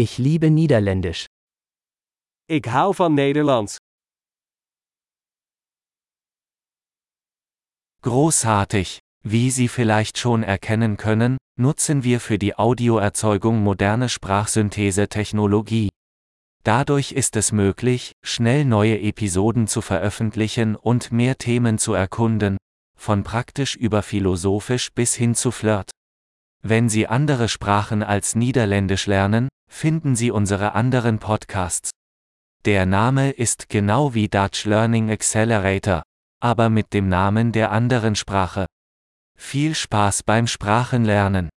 Ich liebe Niederländisch. Ik hou van Nederlands. Großartig! Wie Sie vielleicht schon erkennen können, nutzen wir für die Audioerzeugung moderne Sprachsynthese-Technologie. Dadurch ist es möglich, schnell neue Episoden zu veröffentlichen und mehr Themen zu erkunden, von praktisch über philosophisch bis hin zu Flirt. Wenn Sie andere Sprachen als Niederländisch lernen, finden Sie unsere anderen Podcasts. Der Name ist genau wie Dutch Learning Accelerator, aber mit dem Namen der anderen Sprache. Viel Spaß beim Sprachenlernen!